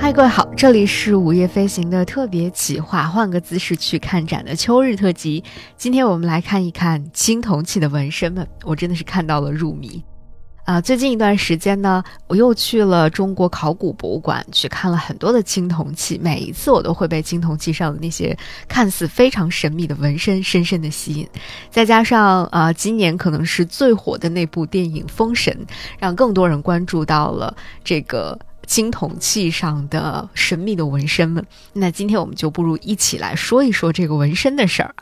嗨，各位好，这里是午夜飞行的特别企划，换个姿势去看展的秋日特辑。今天我们来看一看青铜器的纹身们，我真的是看到了入迷啊！最近一段时间呢，我又去了中国考古博物馆，去看了很多的青铜器，每一次我都会被青铜器上的那些看似非常神秘的纹身深深的吸引。再加上啊，今年可能是最火的那部电影《封神》，让更多人关注到了这个。青铜器上的神秘的纹身们，那今天我们就不如一起来说一说这个纹身的事儿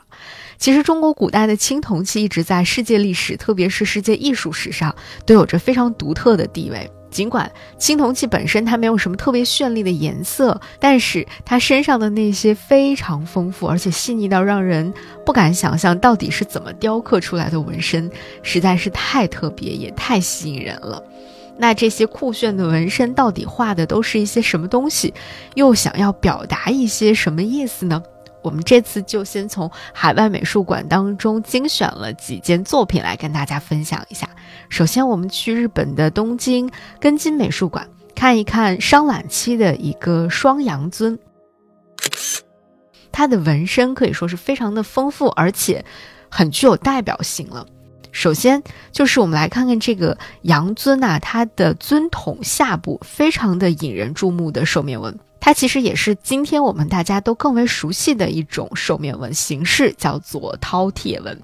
其实，中国古代的青铜器一直在世界历史，特别是世界艺术史上，都有着非常独特的地位。尽管青铜器本身它没有什么特别绚丽的颜色，但是它身上的那些非常丰富而且细腻到让人不敢想象到底是怎么雕刻出来的纹身，实在是太特别也太吸引人了。那这些酷炫的纹身到底画的都是一些什么东西？又想要表达一些什么意思呢？我们这次就先从海外美术馆当中精选了几件作品来跟大家分享一下。首先，我们去日本的东京根津美术馆看一看商览期的一个双阳尊，它的纹身可以说是非常的丰富，而且很具有代表性了。首先就是我们来看看这个羊尊呐，它的尊筒下部非常的引人注目的兽面纹，它其实也是今天我们大家都更为熟悉的一种兽面纹形式，叫做饕餮纹。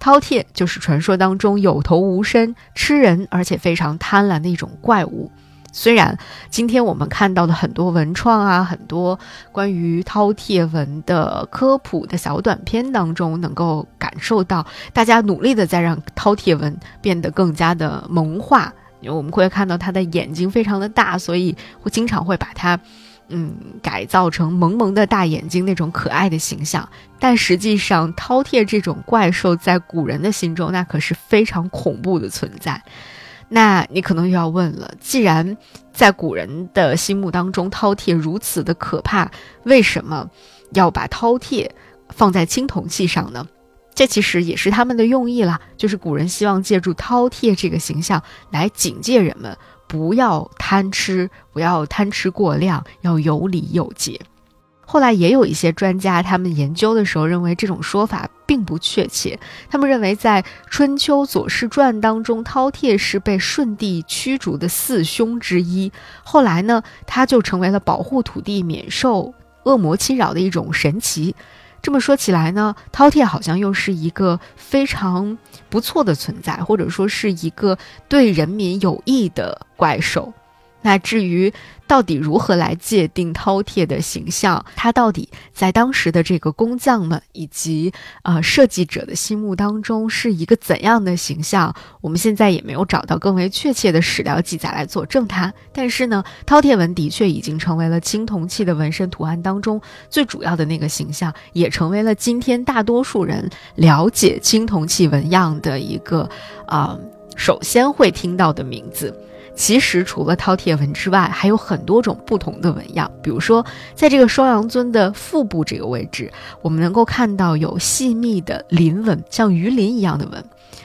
饕餮就是传说当中有头无身、吃人而且非常贪婪的一种怪物。虽然今天我们看到的很多文创啊，很多关于饕餮纹的科普的小短片当中，能够感受到大家努力的在让饕餮纹变得更加的萌化。因为我们会看到它的眼睛非常的大，所以会经常会把它，嗯，改造成萌萌的大眼睛那种可爱的形象。但实际上，饕餮这种怪兽在古人的心中，那可是非常恐怖的存在。那你可能又要问了，既然在古人的心目当中饕餮如此的可怕，为什么要把饕餮放在青铜器上呢？这其实也是他们的用意啦，就是古人希望借助饕餮这个形象来警戒人们，不要贪吃，不要贪吃过量，要有礼有节。后来也有一些专家，他们研究的时候认为这种说法并不确切。他们认为，在春秋左氏传当中，饕餮是被舜帝驱逐的四凶之一。后来呢，他就成为了保护土地免受恶魔侵扰的一种神奇。这么说起来呢，饕餮好像又是一个非常不错的存在，或者说是一个对人民有益的怪兽。那至于到底如何来界定饕餮的形象，它到底在当时的这个工匠们以及呃设计者的心目当中是一个怎样的形象，我们现在也没有找到更为确切的史料记载来佐证它。但是呢，饕餮纹的确已经成为了青铜器的纹身图案当中最主要的那个形象，也成为了今天大多数人了解青铜器纹样的一个啊首先会听到的名字。其实除了饕餮纹之外，还有很多种不同的纹样。比如说，在这个双阳尊的腹部这个位置，我们能够看到有细密的鳞纹，像鱼鳞一样的纹；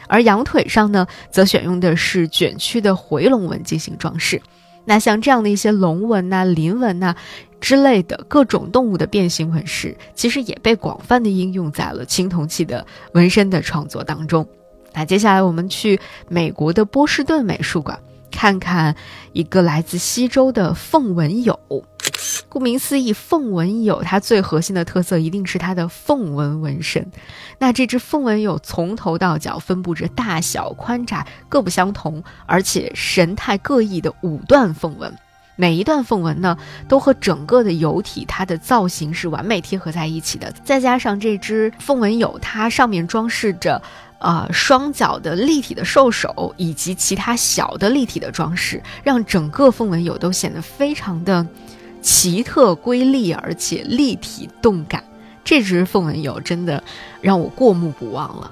而羊腿上呢，则选用的是卷曲的回龙纹进行装饰。那像这样的一些龙纹呐、鳞纹呐之类的各种动物的变形纹饰，其实也被广泛的应用在了青铜器的纹身的创作当中。那接下来我们去美国的波士顿美术馆。看看一个来自西周的凤纹俑，顾名思义，凤纹俑它最核心的特色一定是它的凤纹纹身。那这只凤纹俑从头到脚分布着大小宽窄各不相同，而且神态各异的五段凤纹，每一段凤纹呢都和整个的俑体它的造型是完美贴合在一起的。再加上这只凤纹俑，它上面装饰着。呃，双脚的立体的兽首以及其他小的立体的装饰，让整个凤纹俑都显得非常的奇特瑰丽，而且立体动感。这只凤纹俑真的让我过目不忘了。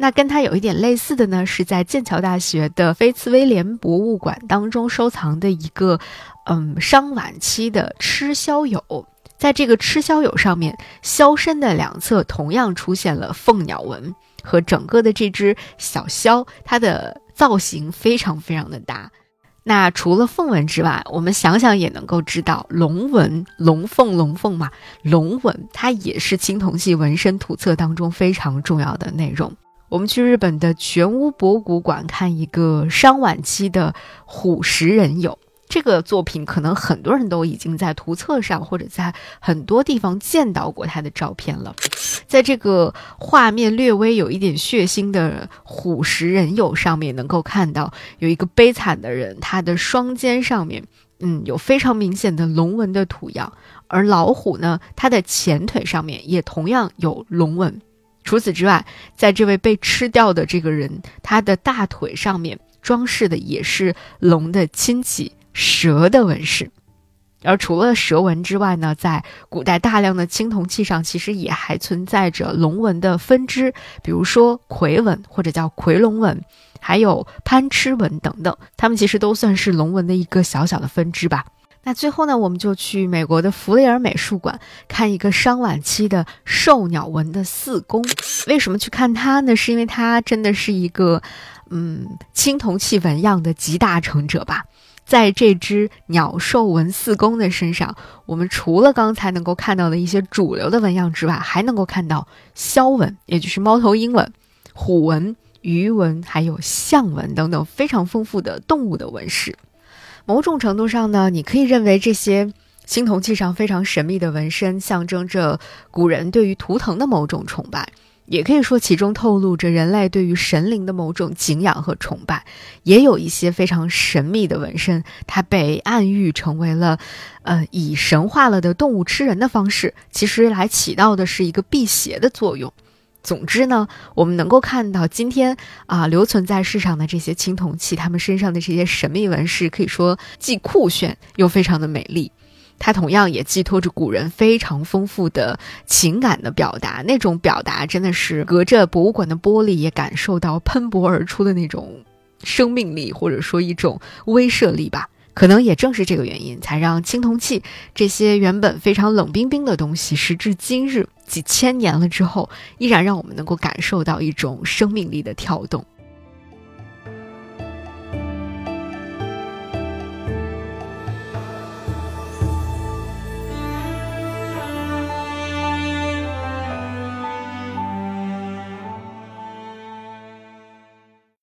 那跟它有一点类似的呢，是在剑桥大学的菲茨威廉博物馆当中收藏的一个，嗯，商晚期的吃枭俑。在这个吃宵友上面，枭身的两侧同样出现了凤鸟纹，和整个的这只小枭，它的造型非常非常的搭。那除了凤纹之外，我们想想也能够知道，龙纹、龙凤、龙凤嘛，龙纹它也是青铜器纹身图册当中非常重要的内容。我们去日本的全屋博古馆看一个商晚期的虎石人俑。这个作品可能很多人都已经在图册上或者在很多地方见到过他的照片了。在这个画面略微有一点血腥的虎食人俑上面，能够看到有一个悲惨的人，他的双肩上面，嗯，有非常明显的龙纹的图样。而老虎呢，它的前腿上面也同样有龙纹。除此之外，在这位被吃掉的这个人，他的大腿上面装饰的也是龙的亲戚。蛇的纹饰，而除了蛇纹之外呢，在古代大量的青铜器上，其实也还存在着龙纹的分支，比如说魁纹或者叫夔龙纹，还有攀螭纹等等，它们其实都算是龙纹的一个小小的分支吧。那最后呢，我们就去美国的弗雷尔美术馆看一个商晚期的兽鸟纹的四宫。为什么去看它呢？是因为它真的是一个，嗯，青铜器纹样的集大成者吧。在这只鸟兽纹四宫的身上，我们除了刚才能够看到的一些主流的纹样之外，还能够看到枭纹，也就是猫头鹰纹、虎纹、鱼纹，还有象纹等等非常丰富的动物的纹饰。某种程度上呢，你可以认为这些青铜器上非常神秘的纹身，象征着古人对于图腾的某种崇拜。也可以说，其中透露着人类对于神灵的某种敬仰和崇拜，也有一些非常神秘的纹身，它被暗喻成为了，呃，以神化了的动物吃人的方式，其实来起到的是一个辟邪的作用。总之呢，我们能够看到今天啊留存在世上的这些青铜器，它们身上的这些神秘纹饰，可以说既酷炫又非常的美丽。它同样也寄托着古人非常丰富的情感的表达，那种表达真的是隔着博物馆的玻璃也感受到喷薄而出的那种生命力，或者说一种威慑力吧。可能也正是这个原因，才让青铜器这些原本非常冷冰冰的东西，时至今日几千年了之后，依然让我们能够感受到一种生命力的跳动。